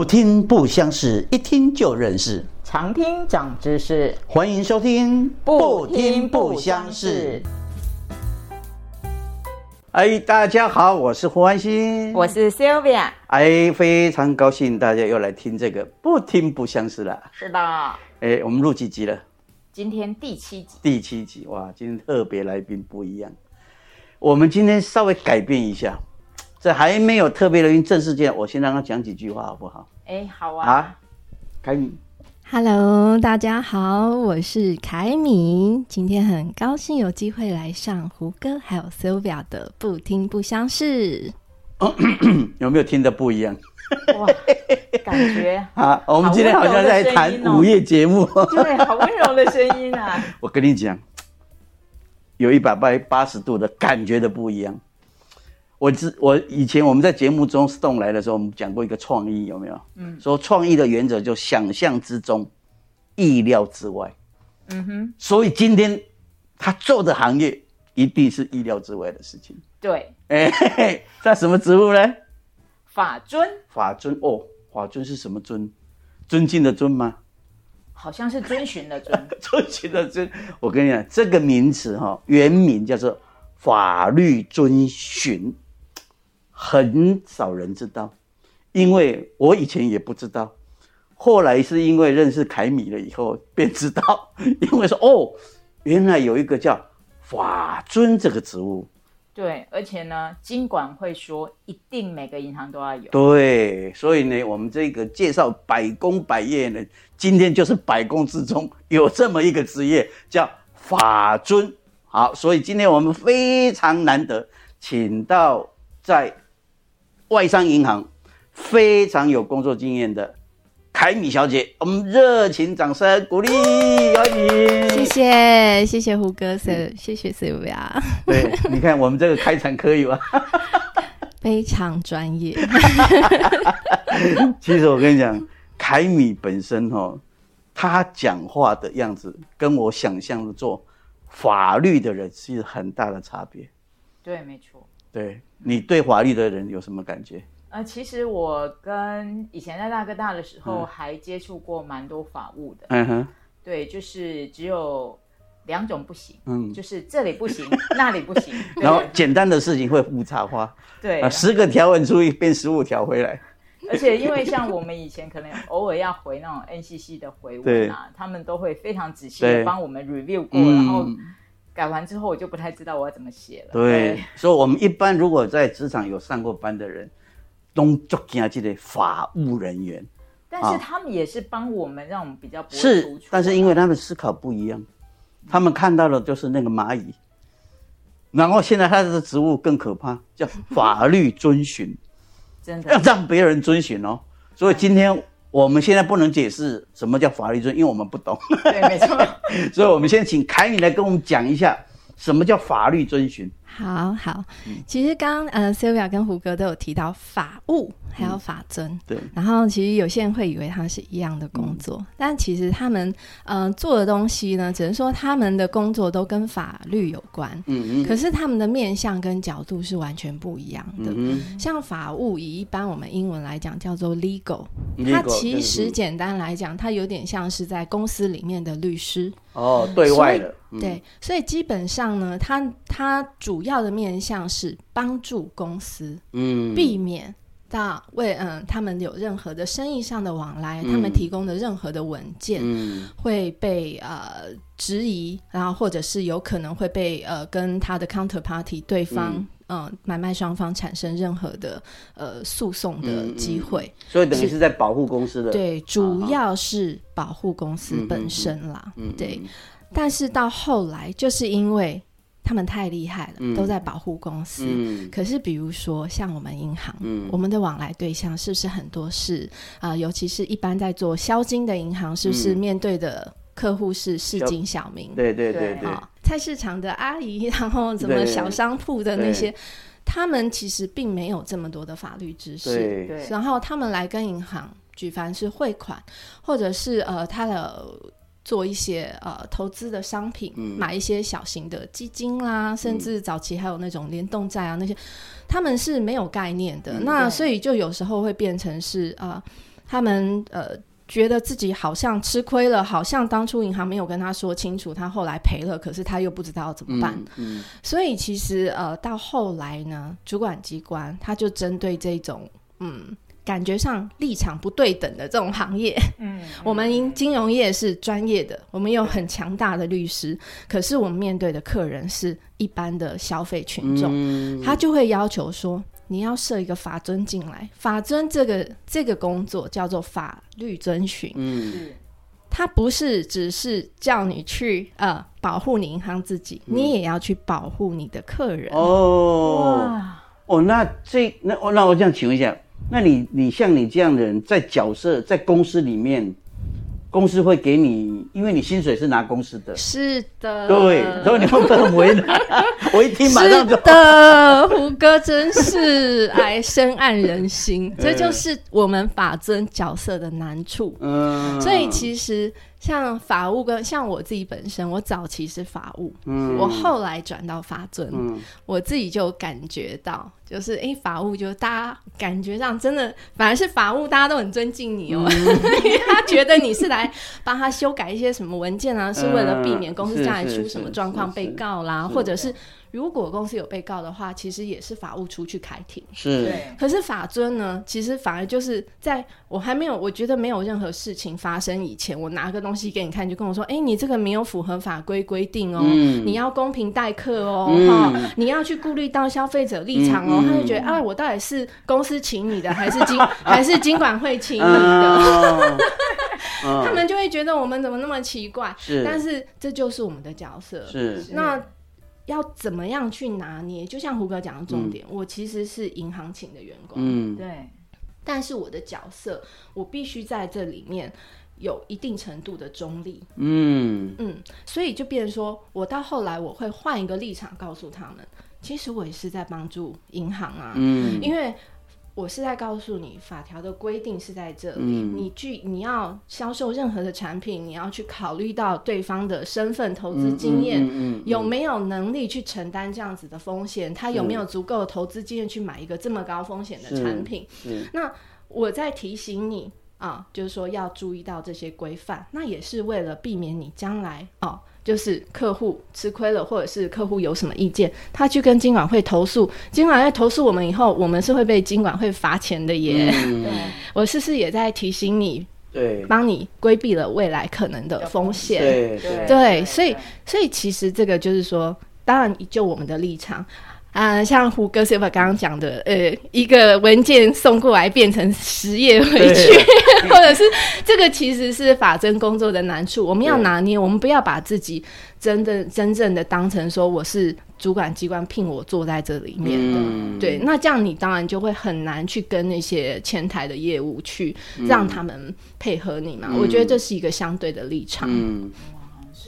不听不相识，一听就认识。常听长知识，欢迎收听不听不相识。哎，大家好，我是胡安心，我是 Sylvia。哎，非常高兴大家又来听这个不听不相识了。是的，哎，我们录几集了？今天第七集。第七集哇，今天特别来宾不一样。我们今天稍微改变一下，在还没有特别来宾正式见，我先让他讲几句话好不好？哎，好啊。啊，凯米，Hello，大家好，我是凯米。今天很高兴有机会来上胡歌还有 Sylvia 的不听不相识。有没有听的不一样？哇，感觉 啊，我们今天好像在谈午夜节目。对，好温柔的声音啊！我跟你讲，有一百八八十度的感觉的不一样。我之我以前我们在节目中 Stone 来的时候，我们讲过一个创意，有没有？嗯，说创意的原则就想象之中，意料之外。嗯哼，所以今天他做的行业一定是意料之外的事情。对，哎、嘿嘿，那什么职务呢？法尊法尊哦，法尊是什么尊？尊敬的尊吗？好像是遵循的遵，遵循的遵。我跟你讲，这个名词哈、原名叫做法律遵循，很少人知道，因为我以前也不知道，后来是因为认识凯米了以后便知道，因为说哦，原来有一个叫法尊这个职务。对，而且呢，金管会说一定每个银行都要有。对，所以呢，我们这个介绍百工百业呢，今天就是百工之中有这么一个职业叫法尊。好，所以今天我们非常难得，请到在外商银行非常有工作经验的凯米小姐，我们热情掌声鼓励，欢迎。谢谢谢谢胡歌 s 谢谢 Sylvia，对，你看我们这个开场可以吗？非常专业。其实我跟你讲，凯米本身哦，他讲话的样子跟我想象的做法律的人是很大的差别。对，没错。对你对法律的人有什么感觉？呃，其实我跟以前在大哥大的时候，嗯还接触过蛮多法务的。嗯哼，对，就是只有两种不行，嗯，就是这里不行，那里不行。然后简单的事情会复杂化，对啊，，十个条文出一变十五条回来。而且因为像我们以前可能偶尔要回那种 NCC 的回文啊，他们都会非常仔细对的帮我们 review 过，嗯然后改完之后我就不太知道我要怎么写了。对，所以我们一般如果在职场有上过班的人，都足惊这个法务人员。但是他们也是帮我们，让我们比较不会是，但是因为他们思考不一样，他们看到的就是那个蚂蚁，然后现在他的职务更可怕，叫法律遵循，真要的让别人遵循哦。所以今天我们现在不能解释什么叫法律遵，因为我们不懂，对，没错。所以我们先请凯米来跟我们讲一下什么叫法律遵循。好好，其实刚刚呃 Sylvia 跟胡哥都有提到法务还有法尊，对，然后其实有些人会以为他们是一样的工作，但其实他们呃做的东西呢，只能说他们的工作都跟法律有关，嗯嗯。可是他们的面向跟角度是完全不一样的。嗯像法务，以一般我们英文来讲叫做 legal，嗯它其实简单来讲，它有点像是在公司里面的律师。哦，对外的，嗯。对，所以基本上呢，他他主要的面向是帮助公司嗯，避免到为嗯他们有任何的生意上的往来，嗯。他们提供的任何的文件嗯。会被呃质疑，然后或者是有可能会被呃跟他的 counterparty 对方嗯。嗯、呃买卖双方产生任何的呃诉讼的嗯机会。所以等于是在保护公司的，对，主要是保护公司本身啦。嗯，对，但是到后来，就是因为他们太厉害了，嗯。都在保护公司。嗯。可是，比如说像我们银行，嗯。我们的往来对象是不是很多是啊、呃尤其是一般在做销金的银行，是不是嗯。面对的客户是市井小民？对对对对对，啊，菜市场的阿姨，然后什么小商铺的那对。些，他们其实并没有这么多的法律知识。对。对。然后他们来跟银行举凡是汇款，或者是呃他的做一些呃投资的商品，嗯买一些小型的基金啦，甚至早期还有那种联动债啊那些，他们是没有概念的。嗯那所以就有时候会变成是呃。他们呃觉得自己好像吃亏了，好像当初银行没有跟他说清楚，他后来赔了，可是他又不知道怎么办。嗯所以其实呃，到后来呢，主管机关他就针对这种嗯。感觉上立场不对等的这种行业，嗯，我们金金融业是专业的，我们有很强大的律师，可是我们面对的客人是一般的消费群众，嗯。他就会要求说，你要设一个法尊进来。法尊这个这个工作叫做法律遵循，嗯。是它不是只是叫你去呃保护你银行自己，你也要去保护你的客人。哦，哦，那这那哦那我这样请问一下，那你你像你这样的人，在角色在公司里面，公司会给你，因为你薪水是拿公司的，是的，对，所以你会不会很为难？我一听马上就是的，胡歌真是哎深谙人心，这就是我们法尊角色的难处。嗯，所以其实像法务跟像我自己本身，我早期是法务，嗯。我后来转到法尊，嗯。我自己就感觉到，就是诶，法务就大家感觉上真的反而是法务，大家都很尊敬你哦，因为他觉得你是来帮他修改一些什么文件啊，是为了避免公司将来出什么状况被告啦，或者是如果公司有被告的话，其实也是法务出去开庭。是，可是法尊呢，其实反而就是在我还没有，我觉得没有任何事情发生以前，我拿个东西给你看，就跟我说，哎、你这个没有符合法规规定哦，嗯。你要公平待客哦，你要去顾虑到消费者立场哦，他就觉得，啊，我到底是公司请你的，还是经 还是经管会请你的？哦 他们就会觉得我们怎么那么奇怪，是。但是这就是我们的角色，是。那要怎么样去拿捏？就像胡哥讲的重嗯。点，我其实是银行请的员工，嗯。对，但是我的角色，我必须在这里面有一定程度的中立，嗯。嗯，所以就变成说我到后来我会换一个立场告诉他们，其实我也是在帮助银行啊，嗯。因为。我是在告诉你，法条的规定是在这里。嗯你去，你要销售任何的产品，你要去考虑到对方的身份、投资经验，嗯嗯有没有能力去承担这样子的风险？他有没有足够的投资经验去买一个这么高风险的产品？那我在提醒你啊，就是说要注意到这些规范，那也是为了避免你将来哦。就是客户吃亏了，或者是客户有什么意见，他去跟金管会投诉，金管会投诉我们以后，我们是会被金管会罚钱的耶。嗯对，我是不是也在提醒你，对帮你规避了未来可能的风险？对对对，所以所以其实这个就是说，当然就我们的立场。啊、像胡歌 Silver 刚刚讲的，呃，一个文件送过来变成十页回去，或者是这个其实是法侦工作的难处，我们要拿捏，我们不要把自己真的真正的当成说我是主管机关聘我坐在这里面的，嗯。对，那这样你当然就会很难去跟那些前台的业务去让他们配合你嘛，我觉得这是一个相对的立场，嗯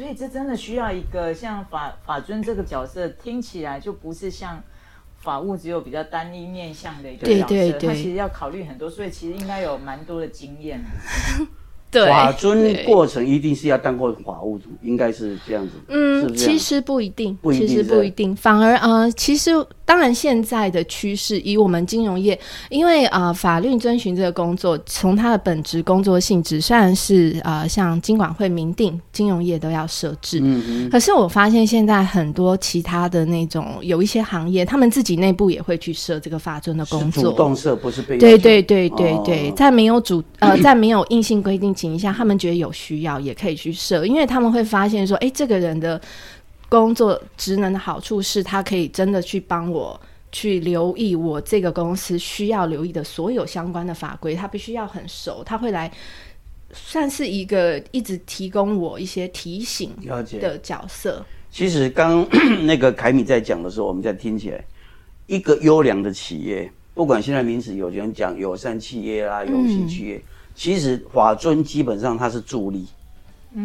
所以这真的需要一个像法法尊这个角色，听起来就不是像法务只有比较单一面向的一个角色，对对他其实要考虑很多，所以其实应该有蛮多的经验。对，法尊过程一定是要当过法务组，应该是这样子。嗯，其实不一定，不一定其实不一定，反而呃，其实当然现在的趋势，以我们金融业，因为啊、呃法律遵循这个工作，从它的本职工作性质，虽然是呃像金管会明定金融业都要设置，嗯嗯可是我发现现在很多其他的那种有一一些行业，他们自己内部也会去设这个法尊的工作。主作，动设，不是被要对对对对哦。对，在没有主呃 在没有硬性规定情况下，他们觉得有需要也可以去设，因为他们会发现说，哎，这个人的工作职能的好处是他可以真的去帮我。去留意我这个公司需要留意的所有相关的法规，他必须要很熟，他会来算是一个一直提供我一些提醒了解。的角色。其实刚那个凯米在讲的时候，我们在听起来，一个优良的企业，不管现在名词有人讲友善企业啦、有序企业，其实法尊基本上它是助力。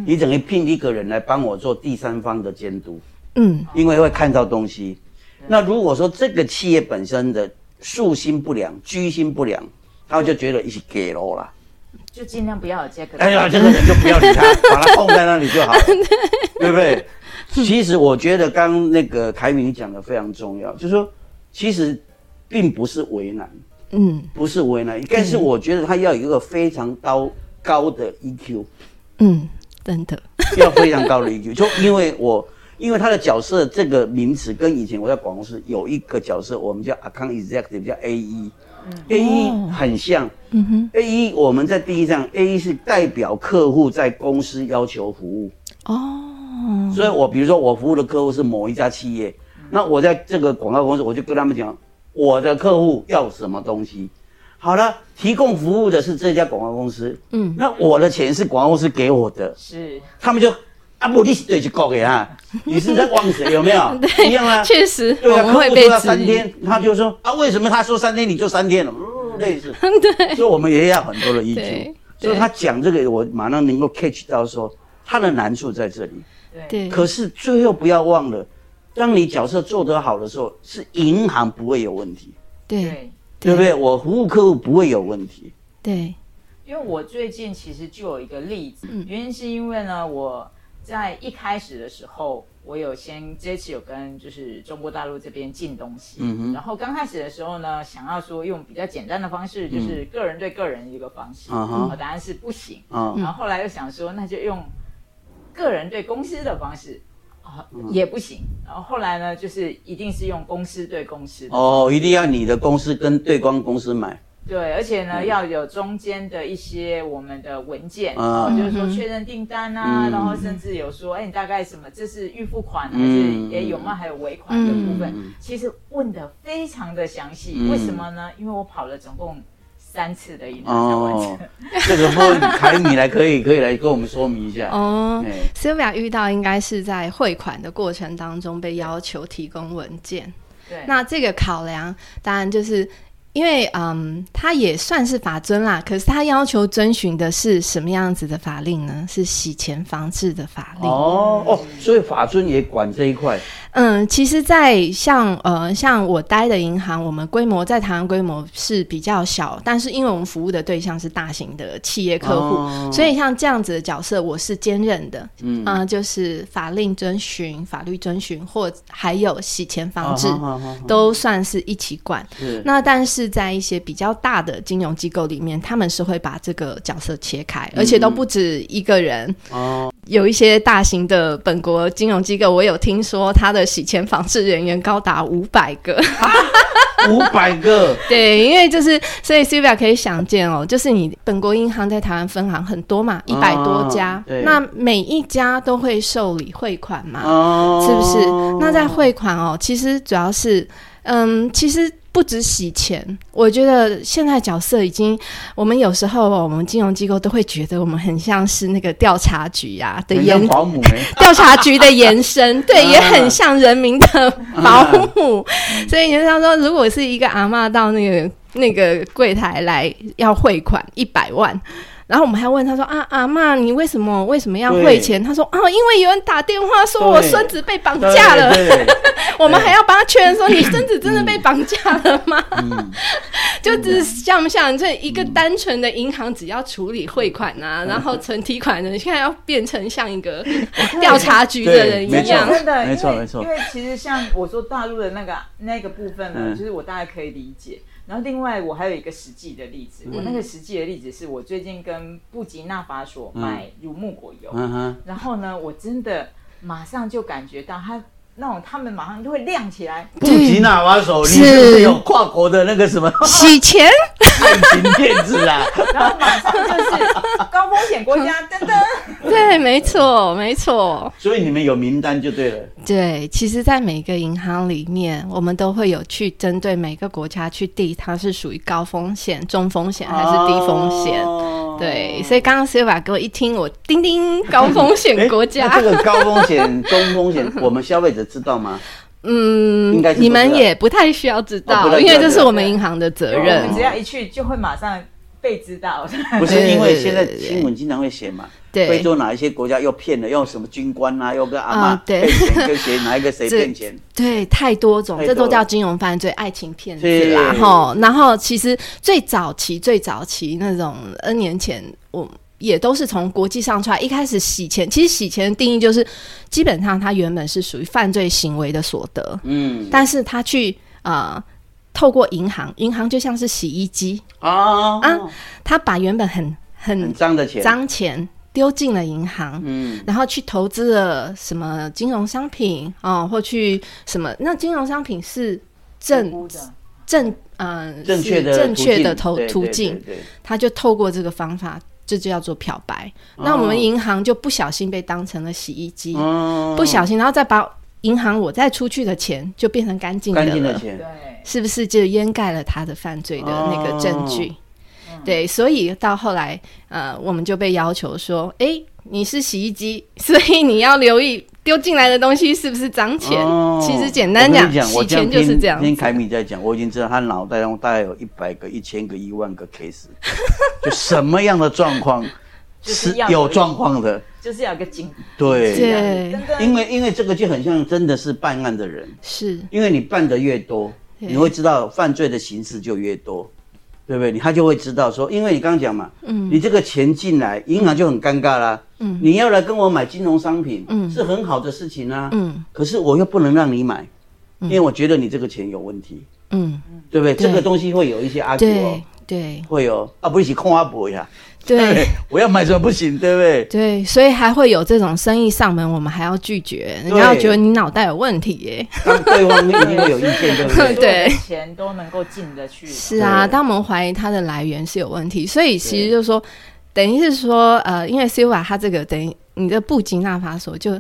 你等于聘一个人来帮我做第三方的监督，嗯，因为会看到东西。那如果说这个企业本身的素心不良、居心不良，他就觉得一起给了啦。就尽量不要有这个。哎呀，这个人就不要理他，把他放在那里就好，对不对？其实我觉得刚那个凯敏讲的非常重要，就是说，其实并不是为难，嗯不是为难，但是我觉得他要有一个非常高高的 EQ，嗯，真的，要非常高的 EQ，就因为我因为他的角色这个名词跟以前我在广告公司有一个角色，我们叫 account executive，叫 AE。A 一很像，嗯哼，A 一我们在第一站，A 一是代表客户在公司要求服务，哦，所以我比如说我服务的客户是某一家企业，那我在这个广告公司，我就跟他们讲，我的客户要什么东西。好了，提供服务的是这家广告公司，嗯。那我的钱是广告公司给我的，是。他们就啊不，你是对就告给他，你是在忘谁有没有？对一样啊，确实对啊，我们会客户说要被质疑，三天，他就说啊，为什么他说三天？你就三天了？嗯，类似，对，所以我们也要很多的 EQ 对。所以他讲这个，我马上能够 catch 到说他的难处在这里。对。对，可是最后不要忘了，当你角色做得好的时候，是银行不会有问题，对对。对不对？我服务客户不会有问题。对，因为我最近其实就有一个例子，嗯原因是因为呢，我在一开始的时候，我有先这次有跟就是中国大陆这边进东西，嗯哼然后刚开始的时候呢，想要说用比较简单的方式，就是个人对个人的一个方式，啊答案是不行，啊、然后后来又想说，那就用个人对公司的方式。啊，也不行。然后后来呢，就是一定是用公司对公司的哦，一定要你的公司跟对方公司买。对，而且呢，嗯要有中间的一些我们的文件，啊哦就是说确认订单啊，嗯然后甚至有说，哎，你大概什么，这是预付款还嗯是也有吗？还有尾款的部分，嗯其实问的非常的详细。嗯为什么呢？因为我跑了总共三次的银行才完成。哦，这个部分凯米来可以可以来跟我们说明一下。哦哎，Sylvia 遇到应该是在汇款的过程当中被要求提供文件，对，那这个考量当然就是。因为嗯，他也算是法尊啦，可是他要求遵循的是什么样子的法令呢？是洗钱防治的法令。哦哦，所以法尊也管这一块。嗯，其实在，像呃像我待的银行，我们规模在台湾规模是比较小，但是因为我们服务的对象是大型的企业客户，哦所以像这样子的角色，我是兼任的。嗯嗯、就是法令遵循、法律遵循，或还有洗钱防治，哦好好好都算是一起管。是那但是在一些比较大的金融机构里面，他们是会把这个角色切开，而且都不止一个人。哦，有一些大型的本国金融机构，我有听说他的洗钱防治人员高达五百个。五百个，对，因为就是所以 Sylvia 可以想见哦，就是你本国银行在台湾分行很多嘛，一百多家，对那每一家都会受理汇款嘛。哦，是不是？那在汇款哦，其实主要是，嗯，其实不止洗钱，我觉得现在角色已经，我们有时候哦我们金融机构都会觉得我们很像是那个调查局呀、的延 调查局的延伸，对，啊也很像人民的保姆。所以你就想说，如果是一个阿嬷到那个那个柜台来要汇款一百万。然后我们还问他说啊，阿嬷，你为什么为什么要汇钱？他说啊，因为有人打电话说我对孙子被绑架了。我们还要帮他确认说，你孙子真的被绑架了吗？嗯就只是像不像这一个单纯的银行，只要处理汇款啊，然后存提款的，现在要变成像一个 调查局的人一样。真的，因为没错没错因为其实像我说大陆的那个那个部分呢，嗯就是我大概可以理解。然后另外我还有一个实际的例子，我那个实际的例子是我最近跟布吉纳法索买乳木果油，嗯，然后呢，我真的马上就感觉到它那种他们马上就会亮起来，布吉纳瓦手，你是是不是有跨国的那个什么洗钱，爱情骗子啊？然后马上就是高风险国家，噔噔。对，没错，没错，所以你们有名单就对了。对。其实，在每个银行里面，我们都会有去针对每个国家去定它是属于高风险、中风险还是低风险。哦对，所以刚刚 Silva 给我一听，我叮叮高风险国家那，这个高风险、中风险，我们消费者知道吗？嗯应该，你们也不太需要知道，因为这是我们银行的责我任们。只要一去就会马上被知道。不是因为现在新闻经常会写嘛，对非洲哪一些国家又骗了，又什么军官啊，又跟阿妈骗钱，跟谁哪一个谁 这骗钱？对，太多种，这都叫金融犯罪、爱情骗子是啦，哈。然后其实最早期、最早期那种 N 年前，我也都是从国际上出来。一开始洗钱，其实洗钱的定义就是，基本上它原本是属于犯罪行为的所得，嗯，但是他去呃透过银行，银行就像是洗衣机，啊啊他把原本很很很脏的钱，脏钱丢进了银行，嗯，然后去投资了什么金融商品哦，或去什么？那金融商品是正正呃正确的正确的途径。对对途途径，他就透过这个方法，这就叫做漂白。哦那我们银行就不小心被当成了洗衣机，嗯不小心，然后再把银行我再出去的钱就变成干净的了，干净的钱。对，是不是就掩盖了他的犯罪的那个证据？哦。对，所以到后来，呃，我们就被要求说，诶，你是洗衣机，所以你要留意丢进来的东西是不是脏钱。哦其实简单讲，我跟你讲，我洗钱就是这样子。听凯米在讲，我已经知道他脑袋中大概有一百个、一千个、一万个 case，就什么样的状况就是有有状况的，就是要有个警，对。对。因为因为这个就很像真的是办案的人，是，因为你办的越多，你会知道犯罪的形式就越多，对不对？你他就会知道说，因为你刚刚讲嘛，嗯，你这个钱进来，银行就很尴尬啦，嗯，你要来跟我买金融商品，嗯，是很好的事情啊，嗯。可是我又不能让你买，因为我觉得你这个钱有问题，嗯，对不对？对。这个东西会有一些阿 Q、哦。对，对。会有啊，不是空阿伯呀，对。我要买什么不行，对不对？对，所以还会有这种生意上门，我们还要拒绝，人家要觉得你脑袋有问题耶。当对方一定会有意见，对不对？对钱都能够进得去，是啊，对。当我们怀疑它的来源是有问题，所以其实就是说，等于是说，呃，因为 Silva 它这个等于你的布吉纳法索就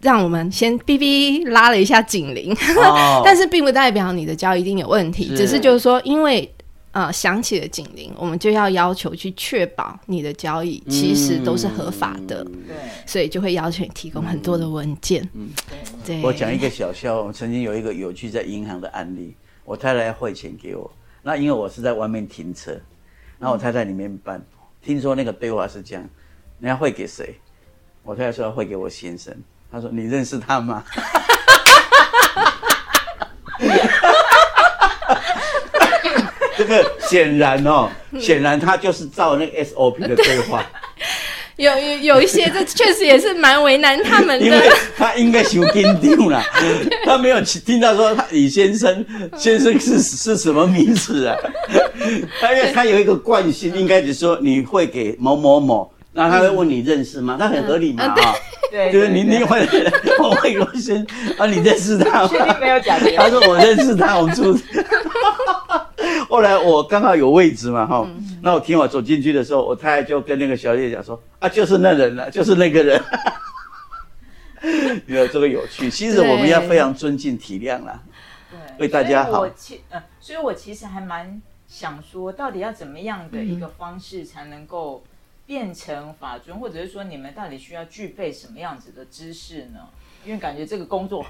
让我们先哔哔拉了一下警铃，哦。但是并不代表你的交易一定有问题，是。只是就是说，因为呃响起了警铃，我们就要要求去确保你的交易其实都是合法的，对所以就会要求你提供很多的文件。嗯，对，我讲一个小笑，我曾经有一个有趣在银行的案例，我太太要汇钱给我，那因为我是在外面停车，然后我太太里面办，听说那个对话是这样，人家汇给谁？我太太说要汇给我先生，他说你认识他吗？这个显然哦，显然他就是照那个 SOP 的对话。有有有一些，这确实也是蛮为难他们 因为。他应该修跟丢了，他没有听到说他李先生先生是是什么名字啊？他因为他有一个惯性，应该只说你会给某某某，那他会问你认识吗？他很合理嘛嗯啊，对，就是你对你会我会我先啊，你认识他确定吗？没有假的，他说我认识他，我们住。后来我刚好有位置嘛，哈，那我听我走进去的时候，我太太就跟那个小姐讲说啊，就是那人了，就是那个人。有这个有趣，其实我们要非常尊敬体谅啦。对为大家好我其呃，所以我其实还蛮想说，到底要怎么样的一个方式才能够变成法尊，或者是说你们到底需要具备什么样子的知识呢？因为感觉这个工作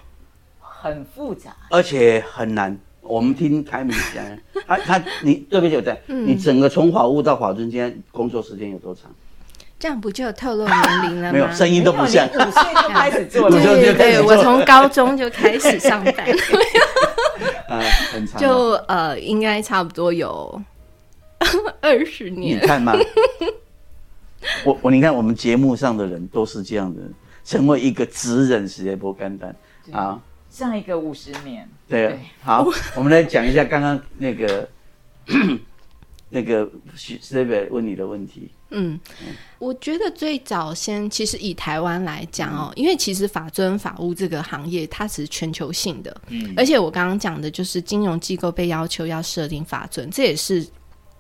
很复杂，而且很难。我们听凯米讲，他他你对不对？对，嗯你整个从法务到法尊间工作时间有多长？这样不就透露年龄了吗？没有，声音都不像。五岁就开始做了，对对对，我从高中就开始上班，啊，很长啊。就呃，应该差不多有二十年你。看嘛，我我你看我们节目上的人都是这样的，成为一个职人实在不简单啊。上一个五十年，对啊，好，我们来讲一下刚刚那个 那个 s t e 问你的问题。嗯，我觉得最早先其实以台湾来讲哦，因为其实法尊法务这个行业它是全球性的，嗯，而且我刚刚讲的就是金融机构被要求要设定法尊，这也是。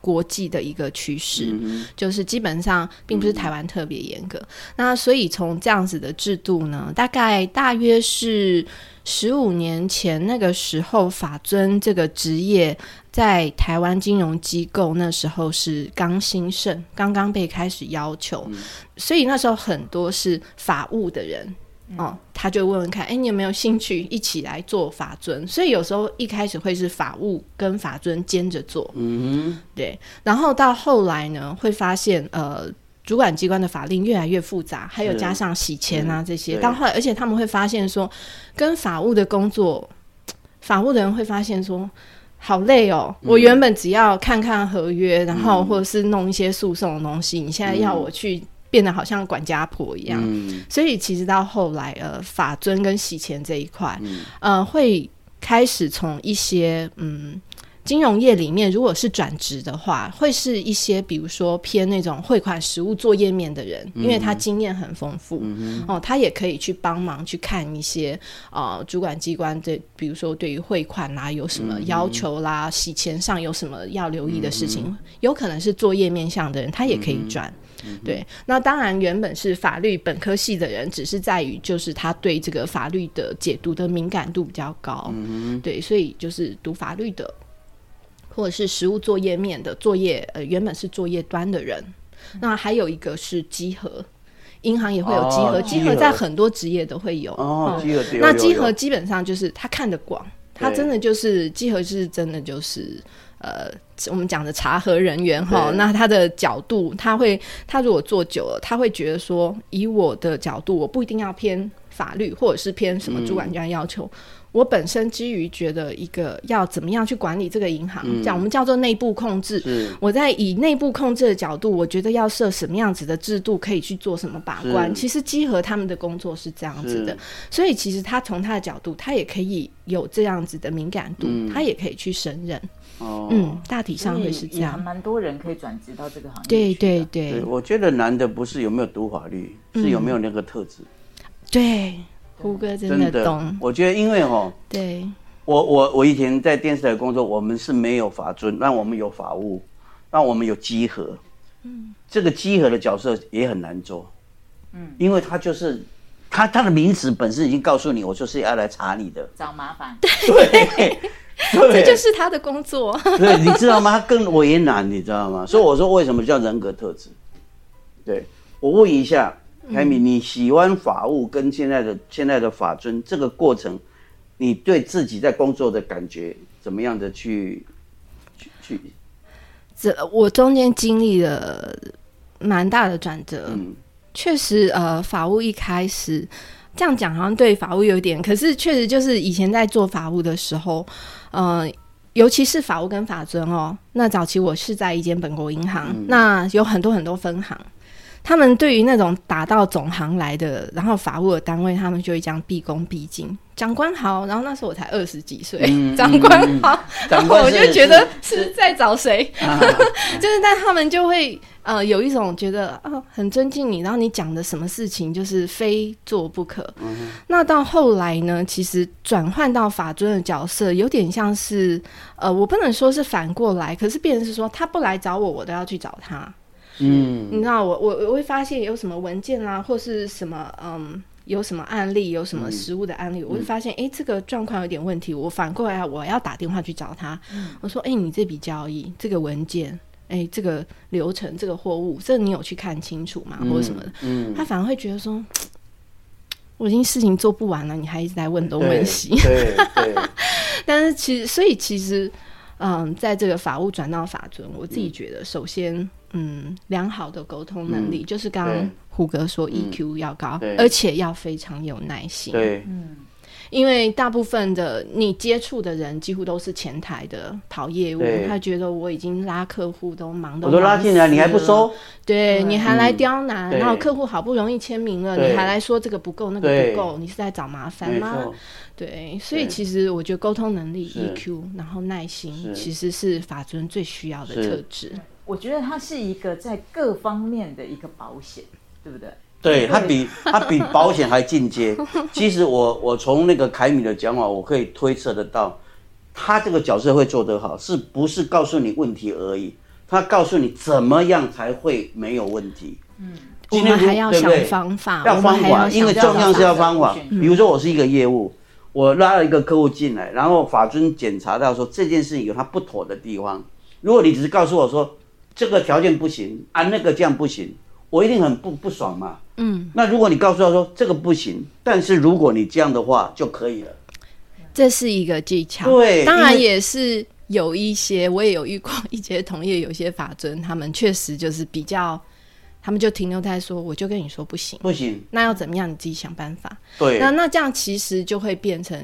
国际的一个趋势，嗯就是基本上并不是台湾特别严格。那所以从这样子的制度呢，大概大约是十五年前那个时候，法尊这个职业在台湾金融机构那时候是刚兴盛，刚刚被开始要求，所以那时候很多是法务的人。哦，他就问问看，哎，你有没有兴趣一起来做法尊？所以有时候一开始会是法务跟法尊兼着做，嗯对。然后到后来呢，会发现呃，主管机关的法令越来越复杂，还有加上洗钱啊这些。对到后来，而且他们会发现说，跟法务的工作，法务的人会发现说。好累哦！嗯我原本只要看看合约，然后或者是弄一些诉讼的东西，你现在要我去变得好像管家婆一样。嗯。所以其实到后来，呃，法尊跟洗钱这一块，嗯。呃，会开始从一些嗯金融业里面，如果是转职的话，会是一些比如说偏那种汇款实务做页面的人，因为他经验很丰富，哦，他也可以去帮忙去看一些呃主管机关对，比如说对于汇款啦有什么要求啦，洗钱上有什么要留意的事情，有可能是做页面向的人，他也可以转。对，那当然原本是法律本科系的人，只是在于就是他对这个法律的解读的敏感度比较高，对，所以就是读法律的。或者是实务作业面的作业，呃，原本是作业端的人，那还有一个是集合，银行也会有集合，集合在很多职业都会有。哦，集合那集合基本上就是他看得广，他真的就是集合是真的就是呃，我们讲的查核人员哈，那他的角度，他会他如果做久了，他会觉得说，以我的角度，我不一定要偏法律，或者是偏什么主管这样要求。我本身基于觉得一个要怎么样去管理这个银行，讲我们叫做内部控制。我在以内部控制的角度，我觉得要设什么样子的制度，可以去做什么把关。其实基和他们的工作是这样子的，所以其实他从他的角度，他也可以有这样子的敏感度，他也可以去胜任。哦，嗯，大体上会是这样。蛮多人可以转职到这个行业。对对对，我觉得难的不是有没有读法律，是有没有那个特质。对。胡哥真的懂，我觉得因为哦，对，我我我以前在电视台工作，我们是没有法尊，但我们有法务，但我们有稽核，嗯，这个稽核的角色也很难做，嗯，因为他就是他他的名词本身已经告诉你，我就是要来查你的，找麻烦，对，这就是他的工作，对，你知道吗？他更为难，你知道吗？所以我说为什么叫人格特质？对我问一下。凯米，你喜欢法务跟现在的现在的法尊这个过程，你对自己在工作的感觉怎么样的去去去？这我中间经历了蛮大的转折，嗯，确实，呃，法务一开始这样讲好像对法务有点，可是确实就是以前在做法务的时候，呃，尤其是法务跟法尊哦，那早期我是在一间本国银行，那有很多很多分行。他们对于那种打到总行来的，然后法务的单位，他们就会这样毕恭毕敬。长官好，然后那时候我才二十几岁，长官好，然后我就觉得是在找谁，就是，但他们就会呃有一种觉得啊很尊敬你，然后你讲的什么事情就是非做不可。那到后来呢，其实转换到法尊的角色，有点像是呃，我不能说是反过来，可是变成是说他不来找我，我都要去找他。嗯，你知道我我我会发现有什么文件啦，或是什么嗯，有什么案例，有什么实物的案例，我会发现哎，这个状况有点问题。我反过来我要打电话去找他，我说哎，你这笔交易这个文件，哎，这个流程，这个货物，这你有去看清楚吗？或者什么的？嗯，他反而会觉得说，我已经事情做不完了，你还一直在问东问西。对对。但是其实，所以其实，嗯，在这个法务转到法尊，我自己觉得，首先。嗯，良好的沟通能力就是刚刚胡哥说 EQ 要高，而且要非常有耐心。对，嗯，因为大部分的你接触的人几乎都是前台的跑业务，他觉得我已经拉客户都忙的，我都拉进来，你还不收？对，你还来刁难，然后客户好不容易签名了，你还来说这个不够那个不够，你是在找麻烦吗？对，所以其实我觉得沟通能力 EQ，然后耐心其实是法尊最需要的特质。我觉得它是一个在各方面的一个保险，对不对？对，它比 它比保险还进阶。其实我我从那个凯米的讲法，我可以推测得到，他这个角色会做得好，是不是告诉你问题而已？他告诉你怎么样才会没有问题。嗯，我们还要想方法，要方法，因为重要是要方法。比如说我是一个业务，我拉了一个客户进来，然后法尊检查到说这件事情有他不妥的地方，如果你只是告诉我说。这个条件不行啊，那个这样不行，我一定很不不爽嘛。嗯，那如果你告诉他说这个不行，但是如果你这样的话就可以了，这是一个技巧。对，当然也是有一些，我也有遇过一些同业，有些法尊，他们确实就是比较，他们就停留在说，我就跟你说不行，不行，那要怎么样？你自己想办法。对，那那这样其实就会变成，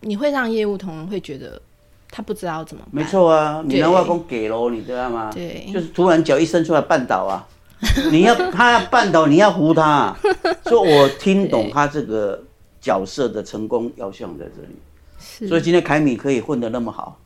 你会让业务同仁会觉得。他不知道怎么办。没错啊，你让外公给喽，你知道吗？对，就是突然脚一伸出来绊倒啊，你要他要绊倒，你要扶他。所以我听懂他这个角色的成功要项在这里。所以今天凯米可以混得那么好，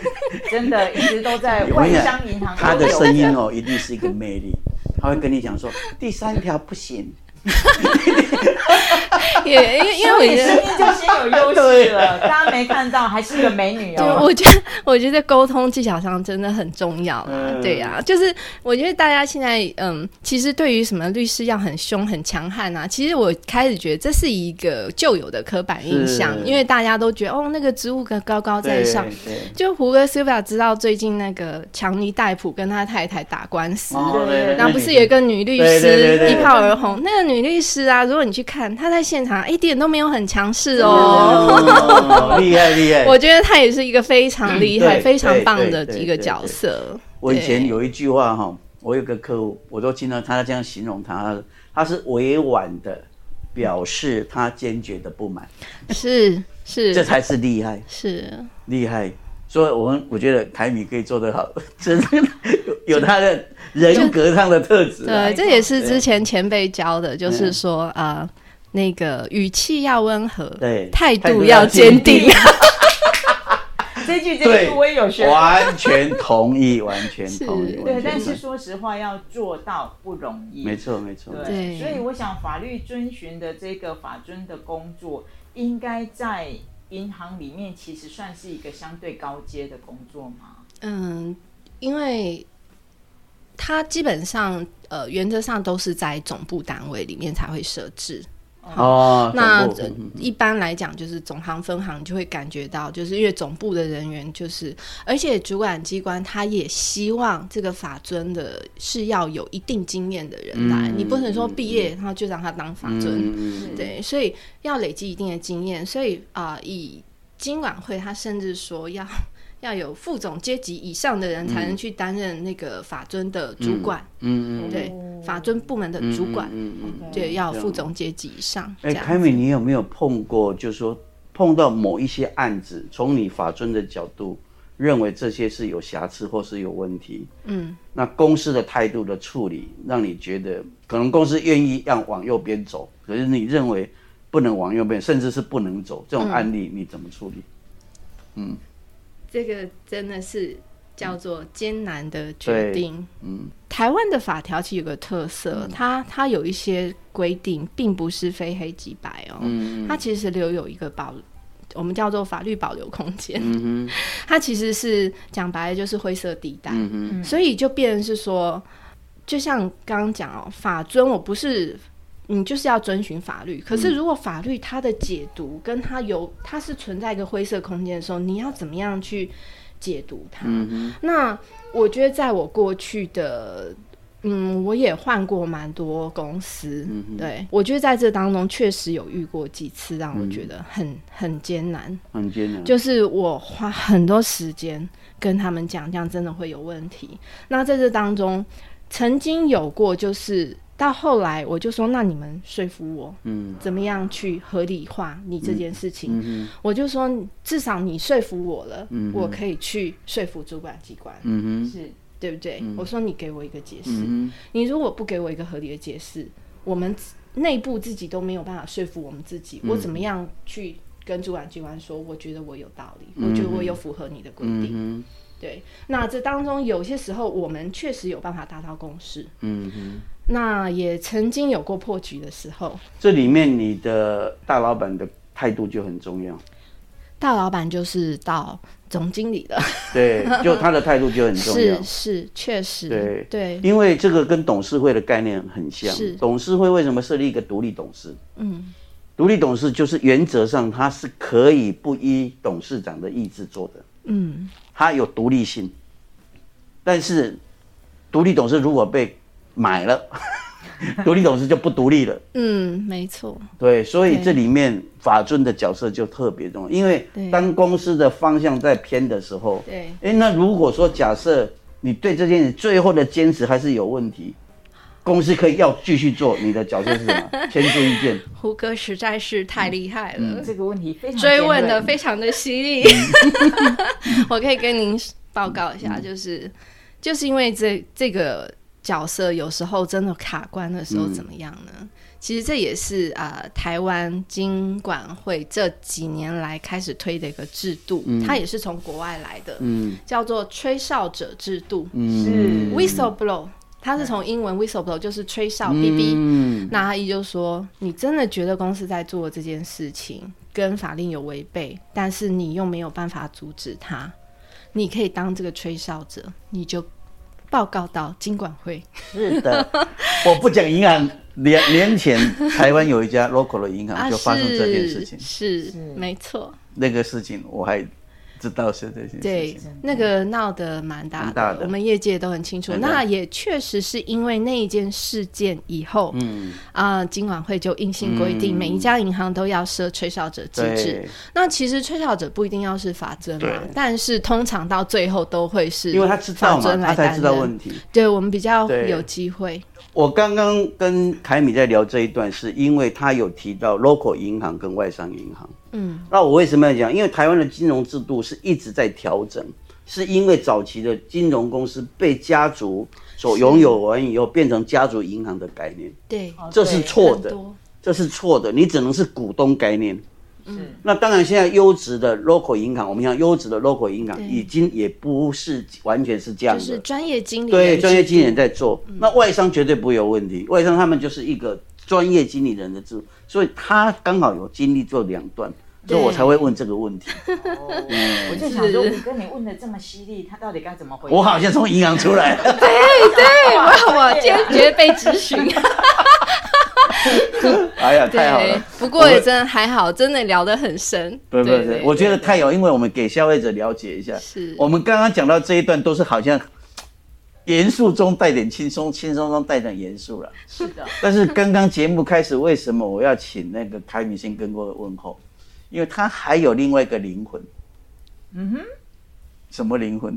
真的一直都在我跟你讲外商银行他的声音哦，一定是一个魅力，他会跟你讲说第三条不行，也因为因为我所以觉得。声音就先有优势了，大家没看到，还是个美女对，哦。我觉得我觉得沟通技巧上真的很重要啦。嗯对呀、就是我觉得大家现在嗯，其实对于什么律师要很凶很强悍啊，其实我开始觉得这是一个旧有的刻板印象，因为大家都觉得哦，那个职务个高高在上。就胡歌 Silva 知道最近那个强尼戴普跟他太太打官司，哦对对然后不是有一个女律对对对对师一炮而红？那个女律师啊，如果你去看，她在现场一点都没有很强势哦。哦，厉害厉害。我觉得她也是一个非常厉害、对非常棒的一个角色。我以前有一句话哈，我有个客户，我都听到他这样形容他，他是委婉的表示他坚决的不满，是是这才是厉害是，厉害。所以我们我觉得凯米可以做得好，真的有有他的人格上的特质啊。对，这也是之前前辈教的，嗯就是说呃，那个语气要温和，对态态度度要要坚坚定。这句这句我也有学。完全同意，完全同意。对，但是说实话，要做到不容易。没错没错。对所以我想法律遵循的这个法遵的工作，应该在银行里面其实算是一个相对高阶的工作吗？嗯，因为它基本上呃原则上都是在总部单位里面才会设置。哦，那一般来讲，就是总行分行就会感觉到，就是因为总部的人员就是，而且主管机关他也希望这个法尊的是要有一定经验的人来，嗯你不能说毕业然后就让他当法尊，对，所以要累积一定的经验，所以啊、以经管会他甚至说要要有副总阶级以上的人才能去担任那个法尊的主管，嗯嗯对，法尊部门的嗯主管，嗯嗯嗯。对，要副总阶级以上。哎，凯美，你有没有碰过，就是说碰到某一些案子，从你法尊的角度认为这些是有瑕疵或是有问题，嗯，那公司的态度的处理，让你觉得可能公司愿意让往右边走，可是你认为不能往右边，甚至是不能走，这种案例你怎么处理？这个真的是叫做艰难的决定。嗯台湾的法条其实有个特色，它它有一些规定，并不是非黑即白哦，嗯它其实留有一个保，我们叫做法律保留空间。嗯 它其实是讲白了就是灰色地带，所以就变成是说，就像刚刚讲哦，法尊我不是。你就是要遵循法律，可是如果法律它的解读跟它有它是存在一个灰色空间的时候，你要怎么样去解读它？嗯那我觉得在我过去的，嗯，我也换过蛮多公司，嗯对我觉得在这当中确实有遇过几次让我觉得很、很艰难，很艰难，就是我花很多时间跟他们讲，这样真的会有问题。那在这当中，曾经有过就是。到后来，我就说，那你们说服我，嗯怎么样去合理化你这件事情？我就说，至少你说服我了，嗯我可以去说服主管机关。嗯是对不对？我说你给我一个解释，嗯你如果不给我一个合理的解释，我们内部自己都没有办法说服我们自己，嗯我怎么样去跟主管机关说？我觉得我有道理，我觉得我有符合你的规定。嗯对，那这当中有些时候我们确实有办法达到共识，嗯哼，那也曾经有过破局的时候。这里面你的大老板的态度就很重要，大老板就是到总经理了，对，就他的态度就很重要 是。是，确实，对对，因为这个跟董事会的概念很像是。董事会为什么设立一个独立董事？嗯，独立董事就是原则上他是可以不依董事长的意志做的，嗯，他有独立性。但是独立董事如果被买了，独立董事就不独立了。嗯，没错，对，所以对这里面法尊的角色就特别重要，因为对当公司的方向在偏的时候，对，哎，那如果说假设你对这件事最后的坚持还是有问题，公司可以要继续做，你的角色是什么？签注意见。胡哥实在是太厉害了，这个问题非常追问的非常的犀利。我可以跟您报告一下，就是就是因为这这个角色有时候真的卡关的时候嗯怎么样呢？其实这也是啊、呃台湾经管会这几年来开始推的一个制度，它也是从国外来的，嗯叫做吹哨者制度嗯 （whistleblow）。它是从英文 whistleblow 就是吹哨 （bb）。嗯那阿姨就说：“你真的觉得公司在做这件事情跟法令有违背，但是你又没有办法阻止他，你可以当这个吹哨者，你就报告到金管会。是的，我不讲银行。年年前，台湾有一家 local 的银行就发生这件事情，啊是是是没错，那个事情我还知道是这件事对。，那个闹得蛮大的，大的我们业界都很清楚。那也确实是因为那一件事件以后，嗯，啊、金管会就硬性规定，嗯每一家银行都要设吹哨者机制。那其实吹哨者不一定要是法尊嘛，但是通常到最后都会是因为他知道嘛，法尊来他才知道问题。对我们比较有机会。我刚刚跟凯米在聊这一段，是因为他有提到 local 银行跟外商银行。嗯，那我为什么要讲？因为台湾的金融制度是一直在调整，是因为早期的金融公司被家族所拥有完以后，变成家族银行的概念，对，哦这是错的，这是错的。你只能是股东概念。嗯。那当然，现在优质的 local 银行，我们讲优质的 local 银行已经也不是完全是这样的，就是专业经理对，专业经理人在做，那外商绝对不会有问题。外商他们就是一个专业经理人的制度，所以他刚好有经历做两段，所以我才会问这个问题。哦我就想说，我跟你问的这么犀利，他到底该怎么回答？我好像从银行出来，对，我我今天觉得被咨询，哎呀，太好了。，不过也真的还好，真的聊得很深。不不对不，我觉得太有，因为我们给消费者了解一下。是我们刚刚讲到这一段，都是好像严肃中带点轻松，轻松中带点严肃了。是的，但是刚刚节目开始，为什么我要请那个凯米先跟各位问候？因为他还有另外一个灵魂。嗯哼，什么灵魂？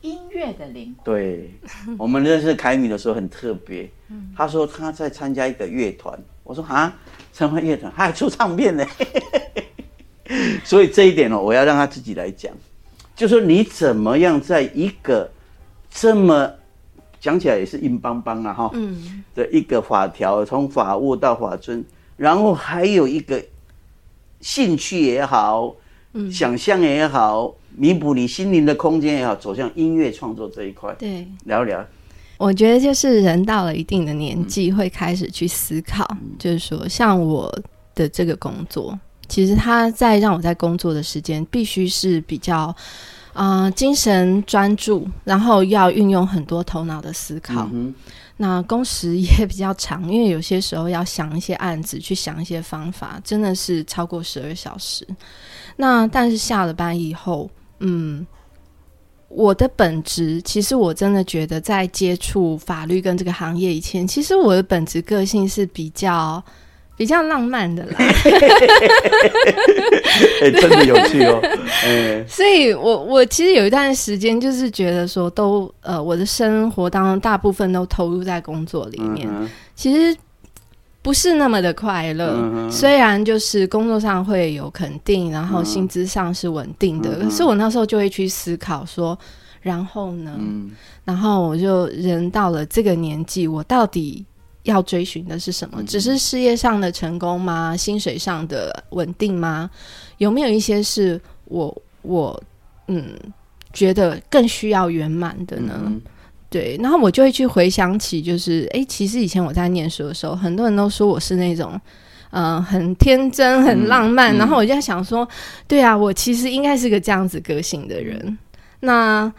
音乐的灵魂，对，我们认识凯米的时候很特别。他说他在参加一个乐团，我说啊，参加乐团，他还出唱片呢。所以这一点哦，我要让他自己来讲，就说你怎么样在一个这么讲起来也是硬邦邦啊哈，嗯，的一个法条，从法务到法尊，然后还有一个兴趣也好，想象也好，弥补你心灵的空间也好，走向音乐创作这一块，对。聊聊。我觉得就是人到了一定的年纪，会开始去思考，就是说，像我的这个工作，其实他在让我在工作的时间必须是比较。啊、精神专注，然后要运用很多头脑的思考。嗯那工时也比较长，因为有些时候要想一些案子，去想一些方法，真的是超过十二小时。那但是下了班以后，嗯，我的本职其实我真的觉得，在接触法律跟这个行业以前，其实我的本职个性是比较比较浪漫的啦。哎、真的有趣哦。哎、所以我我其实有一段时间就是觉得说都，呃我的生活当中大部分都投入在工作里面，嗯其实不是那么的快乐。嗯虽然就是工作上会有肯定，然后薪资上是稳定的，嗯可是我那时候就会去思考说，然后呢？嗯然后我就人到了这个年纪，我到底要追寻的是什么？嗯只是事业上的成功吗？薪水上的稳定吗？有没有一些是我我嗯觉得更需要圆满的呢？嗯对，然后我就会去回想起，就是诶，其实以前我在念书的时候，很多人都说我是那种。嗯、很天真、很浪漫，嗯然后我就在想说，对啊，我其实应该是个这样子个性的人。那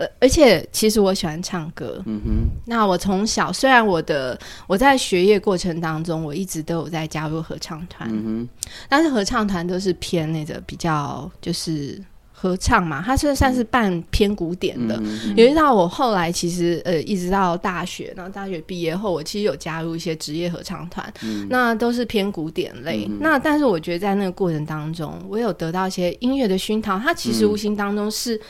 呃，而且其实我喜欢唱歌。嗯哼，那我从小，虽然我的我在学业过程当中，我一直都有在加入合唱团，嗯但是合唱团都是偏那个比较就是合唱嘛，它是算是半偏古典，的。嗯有一到我后来其实呃，一直到大学，然后大学毕业后，我其实有加入一些职业合唱团，嗯 那都是偏古典类。嗯那但是我觉得在那个过程当中，我有得到一些音乐的熏陶，它其实嗯无形当中是、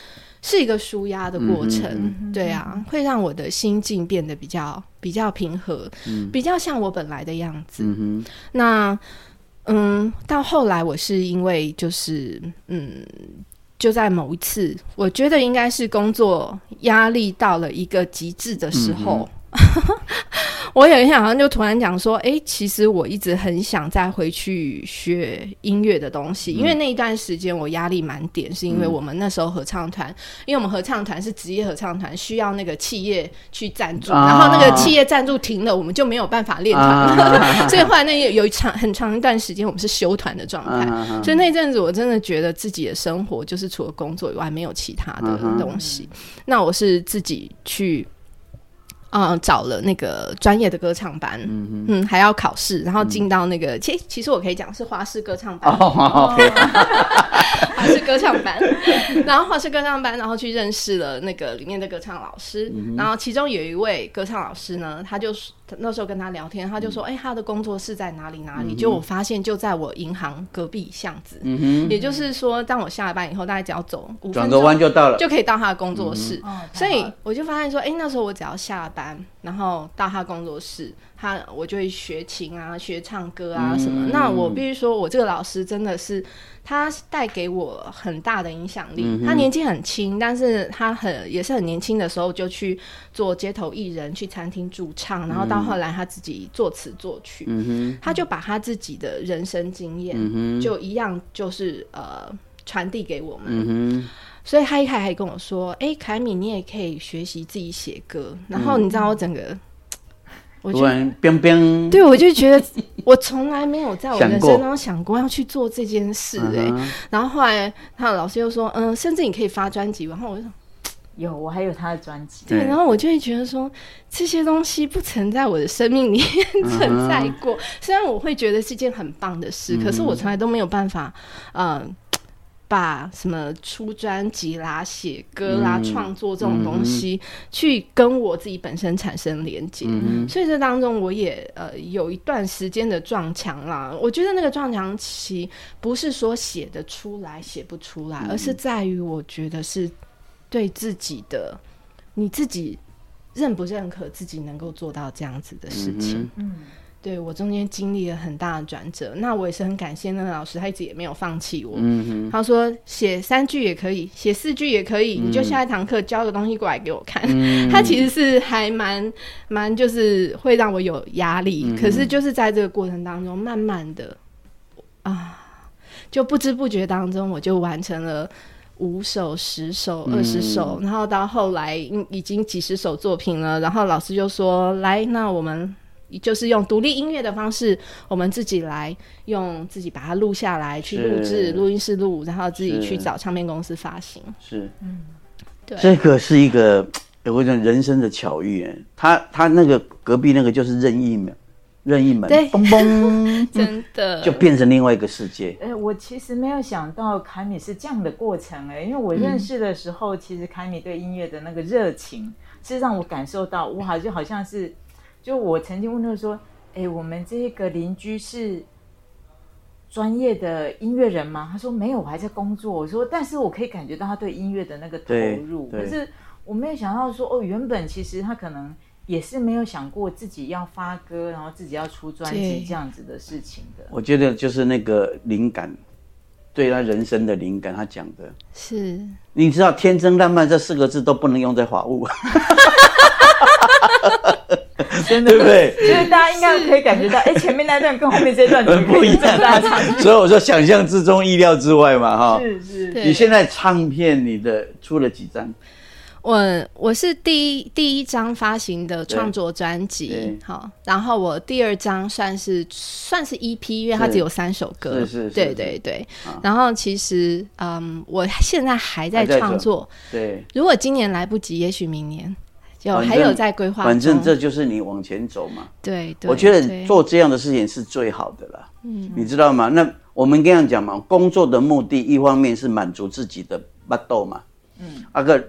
是一个舒压的过程。嗯对啊，会让我的心境变得比较比较平和，比较像我本来的样子。嗯，那嗯，到后来我是因为就是嗯，就在某一次，我觉得应该是工作压力到了一个极致的时候，我有一天好像就突然讲说，哎、其实我一直很想再回去学音乐的东西，因为那一段时间我压力蛮点，是因为我们那时候合唱团，因为我们合唱团是职业合唱团，需要那个企业去赞助，啊然后那个企业赞助停了，我们就没有办法练团 所以后来那有有一长很长一段时间我们是休团的状态。啊所以那阵子我真的觉得自己的生活就是除了工作以外没有其他的东西。那我是自己去。嗯，找了那个专业的歌唱班，嗯还要考试，然后进到那个，其、其实我可以讲是花式歌唱班，哦 华视歌唱班，然后花式歌唱班，然后去认识了那个里面的歌唱老师，然后其中有一位歌唱老师呢，他就那时候跟他聊天，他就说，哎、他的工作室在哪里哪里？就我发现就在我银行隔壁巷子，嗯哼也就是说，当我下了班以后，大概只要走五哼，转个弯就到了。就可以到他的工作室。哦，所以我就发现说，哎、那时候我只要下班，然后到他工作室，他我就会学琴啊、学唱歌啊什么。嗯那我必须说，我这个老师真的是他带给我很大的影响力。嗯他年纪很轻，但是他很也是很年轻的时候就去做街头艺人，去餐厅驻唱，然后到后来他自己作词作曲。嗯他就把他自己的人生经验，嗯，就一样就是呃传递给我们。所以他一开始还跟我说：“哎、凯米，你也可以学习自己写歌。”然后你知道我整个，突然冰冰，对我就觉得 我从来没有在我人生中想过要去做这件事哎、然后后来他的老师又说：“嗯，甚至你可以发专辑。”然后我就说 有，我还有他的专辑，对，然后我就会觉得说这些东西不曾在我的生命里面 存在过。虽然我会觉得是件很棒的事，可是我从来都没有办法，呃，把什么出专辑啦、写歌啦、嗯创作这种东西，去跟我自己本身产生连接。嗯所以这当中，我也呃有一段时间的撞墙啦。我觉得那个撞墙期不是说写得出来写不出来，而是在于我觉得是对自己的你自己认不认可自己能够做到这样子的事情。嗯，对我中间经历了很大的转折，那我也是很感谢那个老师，他一直也没有放弃我。嗯哼，他说写三句也可以，写四句也可以，你就下一堂课交个东西过来给我看。嗯 他其实是还蛮蛮，就是会让我有压力，嗯可是就是在这个过程当中，慢慢的啊，就不知不觉当中，我就完成了。五首、十首、嗯二十首，然后到后来嗯已经几十首作品了。然后老师就说：“来，那我们就是用独立音乐的方式，我们自己来用自己把它录下来，去录制录音室录，然后自己去找唱片公司发行。是，嗯对。这个是一个，有一种人生的巧遇，哎，他他那个隔壁那个就是任意门，任意门，对。嘣嘣，真的。就变成另外一个世界。哎，我其实没有想到凯米是这样的过程哎，因为我认识的时候，其实凯米对音乐的那个热情，是让我感受到哇，就好像是，就我曾经问他说，哎，我们这个邻居是专业的音乐人吗？他说没有，我还在工作。我说，但是我可以感觉到他对音乐的那个投入，可是我没有想到说，哦，原本其实他可能。也是没有想过自己要发歌，然后自己要出专辑这样子的事情的。我觉得就是那个灵感，对他人生的灵感，他讲的。是你知道“天真烂漫”这四个字都不能用在法务，真的。对不对？所以大家应该可以感觉到，哎，前面那段跟后面这段很不一样。大差距？所以我说想象之中，意料之外嘛，哈。是是，你现在唱片你的出了几张？我我是第一第一张发行的创作专对。辑，好，然后我第二张算是算是 EP，因为它只有三首歌，是是是对对对。啊。然后其实，嗯，我现在还在创作，对，如果今年来不及，也许明年就反正还有在规划。反正这就是你往前走嘛。对对，我觉得做这样的事情是最好的了。嗯，你知道吗？那我们这样讲嘛，工作的目的，一方面是满足自己的巴斗嘛，嗯，啊个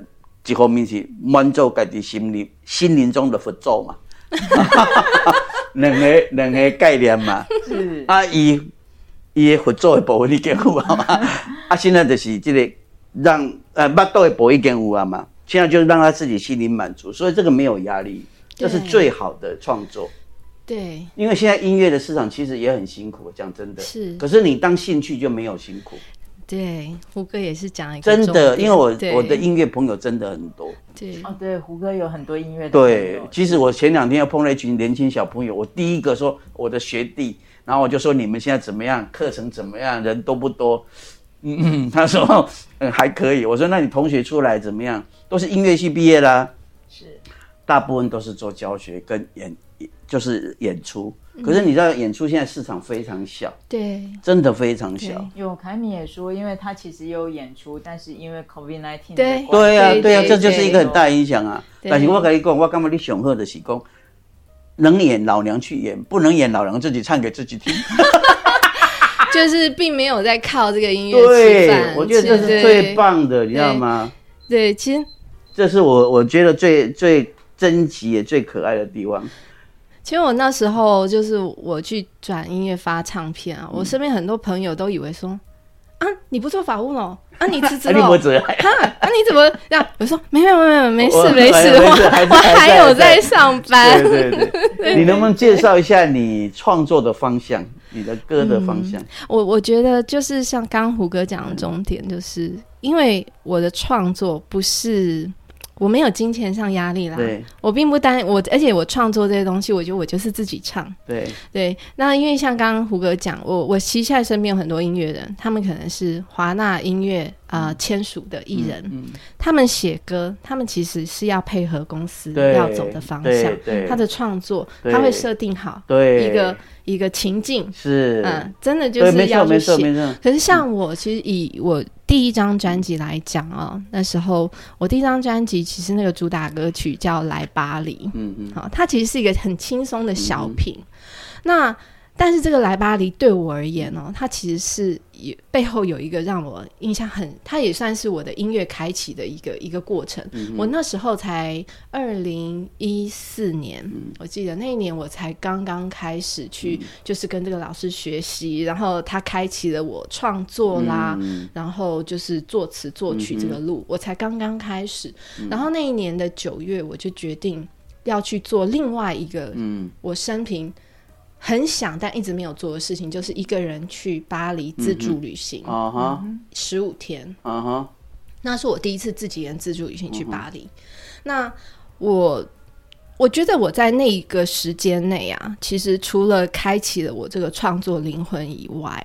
一方面是满足自己心灵心灵中的佛咒嘛，两个两个概念嘛。是啊，伊伊的佛祖 的部分已经有啊嘛，啊，现在就是这个让呃巴豆的部分已经有啊嘛，现在就是让他自己心灵满足，所以这个没有压力，这是最好的创作。对。因为现在音乐的市场其实也很辛苦，讲真的。是。可是你当兴趣就没有辛苦，对，胡歌也是讲一个真的。因为我我的音乐朋友真的很多，对，哦，对，胡歌有很多音乐对朋友，其实我前两天又碰了一群年轻小朋友，我第一个说我的学弟，然后我就说你们现在怎么样，课程怎么样，人多不多？嗯嗯，他说嗯还可以。我说那你同学出来怎么样？都是音乐系毕业啦、是大部分都是做教学跟演，就是演出。可是你知道演出现在市场非常小，对，真的非常小。有凯米也说，因为他其实也有演出，但是因为 COVID nineteen 对对呀、对呀、对这就是一个很大影响啊。对但是我跟你讲，我干嘛你雄鹤的喜功，能演老娘去演，不能演老娘自己唱给自己听。就是并没有在靠这个音乐吃饭，，我觉得这是最。棒的，你知道吗？对，其实这是我我觉得最最珍奇也最可爱的地方。其实我那时候就是我去转音乐发唱片啊，嗯我身边很多朋友都以为说啊，你不做法务了？啊，你辞职 啊，你喽？不责哈，啊，你怎么这样？我说没有没有没有，没事 没事，我 我还有在在上班。对对对，你能不能介绍一下你创作的方向，你的歌的方向？我我觉得就是像刚刚胡歌讲的重点，就是因为我的创作不是我没有金钱上压力啦，对。我并不担我，而且我创作这些东西，我觉得我就是自己唱。对。对，那因为像刚刚胡哥讲，我我其实现在身边有很多音乐人，他们可能是华纳音乐啊、呃签署的艺人，嗯，他们写歌，他们其实是要配合公司要走的方对向，对他的创作他会设定好对，一个一个情境，是，嗯，真的就，是要去写。可是像我，其实以我第一张专辑来讲哦，那时候我第一张专辑其实那个主打歌曲叫《来巴黎》，嗯嗯，好，它其实是一个很轻松的小品。那但是这个来巴黎对我而言哦，它其实是也背后有一个让我印象很，它也算是我的音乐开启的一个一个过程。我那时候才二零一四年，我记得那一年我才刚刚开始去，就是跟这个老师学习，然后他开启了我创作啦，嗯。然后就是作词作曲这个路，我才刚刚开始。然后那一年的九月，我就决定要去做另外一个嗯。我生平很想但一直没有做的事情，就是一个人去巴黎自助旅行啊哈十五天。啊哈，那是我第一次自己人自助旅行去巴黎。那我我觉得我在那一个时间内啊，其实除了开启了我这个创作灵魂以外，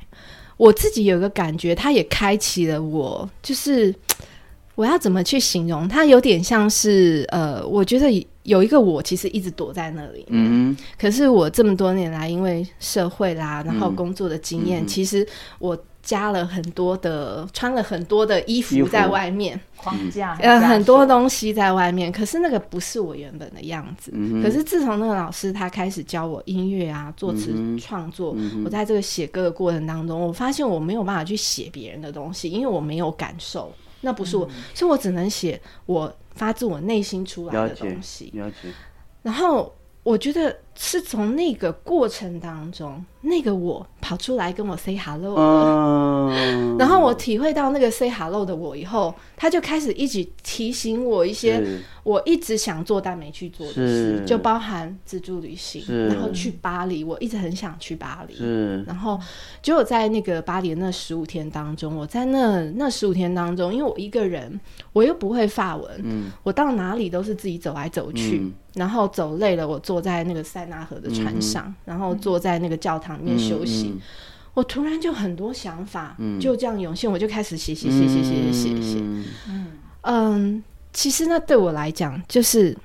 我自己有一个感觉，它也开启了我，就是我要怎么去形容？它有点像是呃，我觉得有一个我其实一直躲在那里，嗯。可是我这么多年来，因为社会啦，然后工作的经验，嗯其实我加了很多的，穿了很多的衣衣服。服在外面，框架，呃，很多东西在外面。可是那个不是我原本的样子。嗯可是自从那个老师他开始教我音乐啊、作词创作，嗯我在这个写歌的过程当中，我发现我没有办法去写别人的东西，因为我没有感受，那不是我，所以我只能写我发自我内心出来的了解东西。了解，然后我觉得是从那个过程当中，那个我跑出来跟我 say hello 然后我体会到那个 say hello 的我以后，他就开始一直提醒我一些我一直想做但没去做的事，就包含自助旅行，然后去巴黎，我一直很想去巴黎。然后，结果在那个巴黎的那十五天当中，我在那那十五天当中，因为我一个人，我又不会法文，嗯。我到哪里都是自己走来走去，嗯。然后走累了，我坐在那个塞纳河的船上，然后坐在那个教堂里面休息。嗯我突然就很多想法，嗯就这样涌现，我就开始写写写写写写写。嗯嗯，其实那对我来讲，就是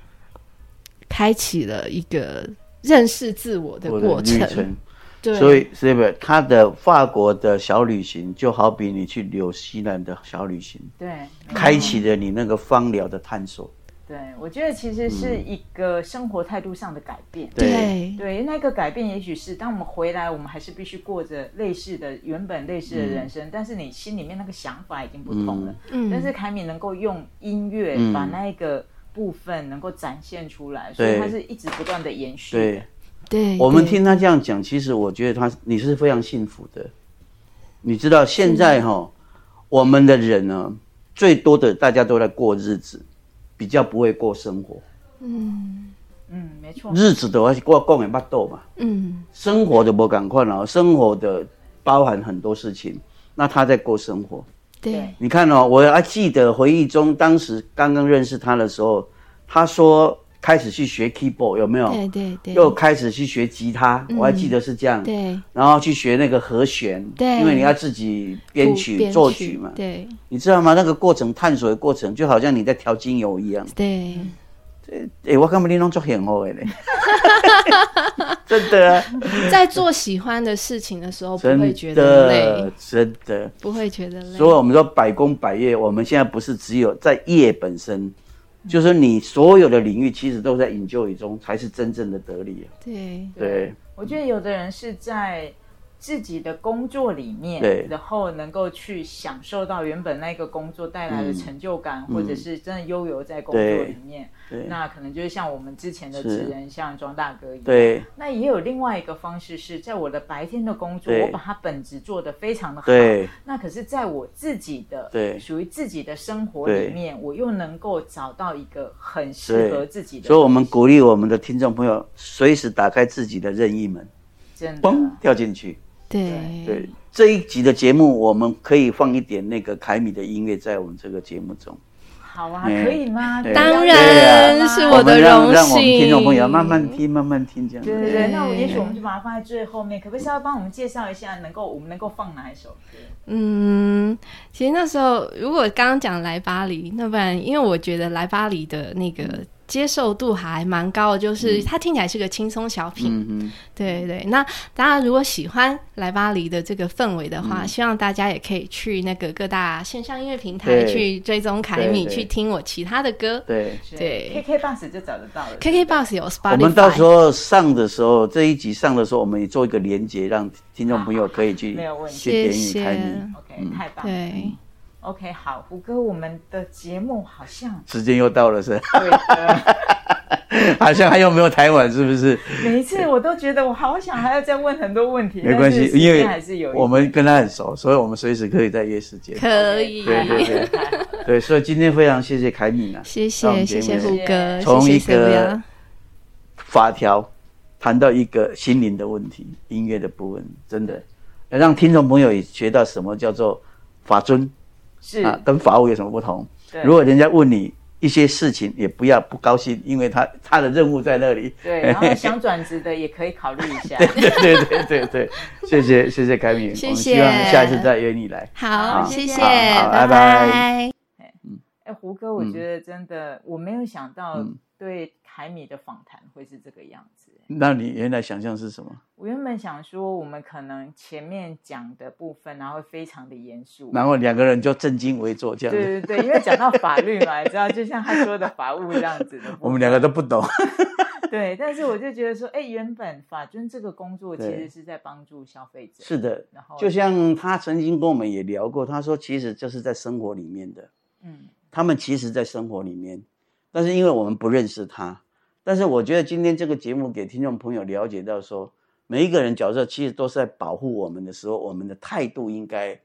开启了一个认识自我的我过程。所以是不是他的法国的小旅行，就好比你去纽西兰的小旅行，对，没开启了你那个芳疗的探索。对，我觉得其实是一个生活态度上的改变。对。对，那个改变也许是当我们回来，我们还是必须过着类似的原本类似的人生，但是你心里面那个想法已经不同了。嗯。但是凯米能够用音乐嗯。把那一个部分能够展现出来，所以对。它是一直不断的延续。对，对，对我们听他这样讲，其实我觉得他你是非常幸福的。你知道现在哈，我们的人呢，最多的大家都在过日子，比较不会过生活。嗯嗯，没错。日子的话，过讲的巴豆嘛，嗯生活的不赶快了，生活的包含很多事情。那他在过生活，对你看哦，我还记得回忆中，当时刚刚认识他的时候，他说开始去学 keyboard 有没有？对对对，又开始去学吉他，我还记得是这样。对然后去学那个和弦，对因为你要自己编曲、编作曲嘛。对你知道吗？那个过程探索的过程，就好像你在调精油一样。对，哎，我根本你弄做很好的嘞，真的啊，在做喜欢的事情的时候，不真会觉得累的，，真的。不会觉得累。所以我们说百工百业，我们现在不是只有在业本身，嗯就是你所有的领域其实都在引咎中，才是真正的得力。对对，我觉得有的人是在自己的工作里面，对。然后能够去享受到原本那个工作带来的成就感，嗯。或者是真的悠游在工作里面。对。那可能就是像我们之前的是职人，像庄大哥一样。对。那也有另外一个方式是在我的白天的工作，我把它本职做得非常的好。对。那可是，在我自己的对。属于自己的生活里面，我又能够找到一个很适合自己的。所以我们鼓励我们的听众朋友，随时打开自己的任意门，真的。嘣跳进去。对对，这一集的节目，我们可以放一点那个凯米的音乐在我们这个节目中。好啊，嗯可以吗？对当然是我的荣让我们听众朋友慢慢听，慢慢听这样。对对对，对那我也许我们就把它放在最后面，可不可以稍微帮我们介绍一下，能够我们能够放哪一首歌？嗯，其实那时候如果刚刚讲来巴黎，那不然因为我觉得来巴黎的那个接受度还蛮高的，就是它听起来是个轻松小品。嗯哼，对对，那大家如果喜欢来巴黎的这个氛围的嗯话，希望大家也可以去那个各大线上音乐平台去追踪凯米，去听我其他的歌。对。对，KK Bus 就找得到了。KKBox 有 Spotify，我们到时候上的时候，这一集上的时候，我们也做一个连接，让听众朋友可以去没有问题去点谢谢你凯米。OK，太棒了。对，OK，好，胡哥，我们的节目好像时间又到了是吧，对的，好像还有没有台湾是不是？每一次我都觉得我好想还要再问很多问题，没关系因为还是有我们跟他很熟，所以我们随时可以再约时间。可以，对对对 对，所以今天非常谢谢凯敏啊，谢谢谢谢胡歌，从一个法条谈到一个心灵的问题，音乐的部分，真的让听众朋友也学到什么叫做法尊是啊，跟法务有什么不同。对如果人家问你一些事情，也不要不高兴，因为他他的任务在那里。对，然后 想转职的也可以考虑一下。对对对对对，谢谢谢谢凯敏，谢我们希望谢下次再约你来。好，好谢谢，拜拜胡歌，我觉得真的，我没有想到嗯对凯米的访谈会是这个样子。那你原来想象是什么？我原本想说，我们可能前面讲的部分，然后非常的严肃，然后两个人就正襟危坐这样子，对对对，因为讲到法律嘛，你知道，就像他说的法务这样子的。我们两个都不懂。对，但是我就觉得说，哎，原本法尊这个工作其对实是在帮助消费者，是的，然后就像他曾经跟我们也聊过，他说其实就是在生活里面的，嗯，他们其实在生活里面，但是因为我们不认识他，但是我觉得今天这个节目给听众朋友了解到说，每一个人角色其实都是在保护我们的时候，我们的态度应该，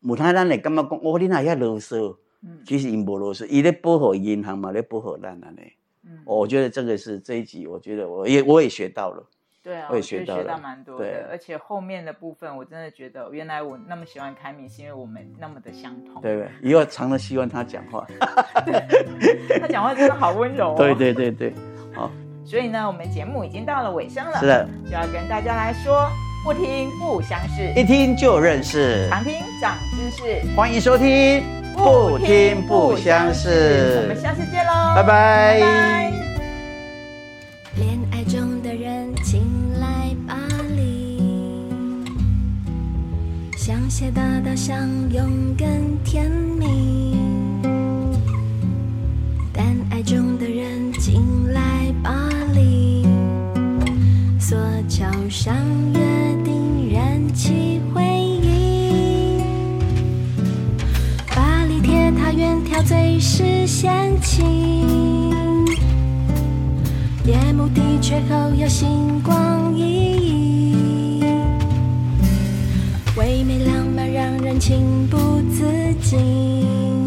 母胎咱来干嘛讲，哦，你那遐啰嗦，嗯其实因无啰嗦，伊咧保护银行嘛，咧保护咱安尼。嗯我觉得这个是这一集，我觉得我也我也学到了。对啊，我也学学到了到蛮多对的，而且后面的部分我真的觉得，原来我那么喜欢凯米，是因为我们那么的相同。对不对？以后常常希望他讲话。他讲话真的好温柔哦。对对对对，好，所以呢，我们节目已经到了尾声了，是的，就要跟大家来说，不听不相识，一听就认识，常听长知识，欢迎收听，不听不相识我识们，下次见喽，拜拜拜拜恋爱中的人，请来巴黎。香榭大道相拥更甜蜜。但爱中的人，请来巴黎。索桥上约定，燃起回忆。巴黎铁塔远眺，最是仙境。目的确后有星光熠熠，唯美浪漫让人情不自禁，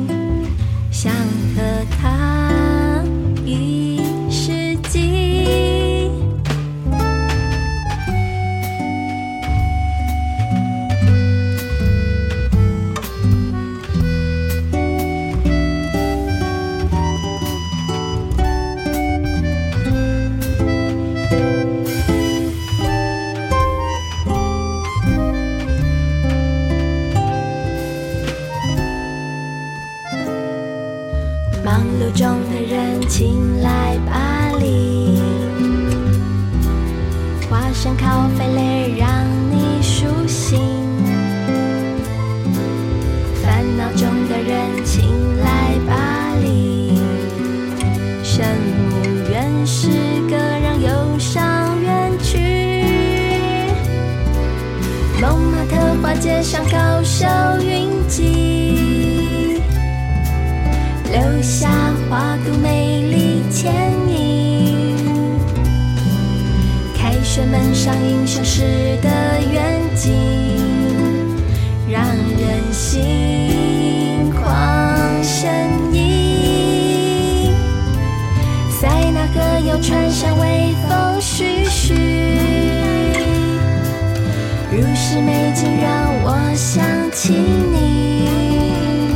是美景让我想起你。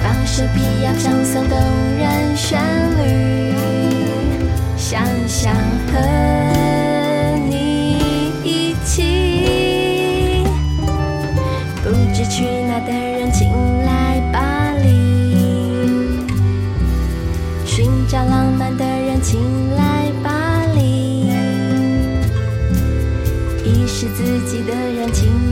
放首皮亚唱诵动人旋律，想想和。是自己的人，请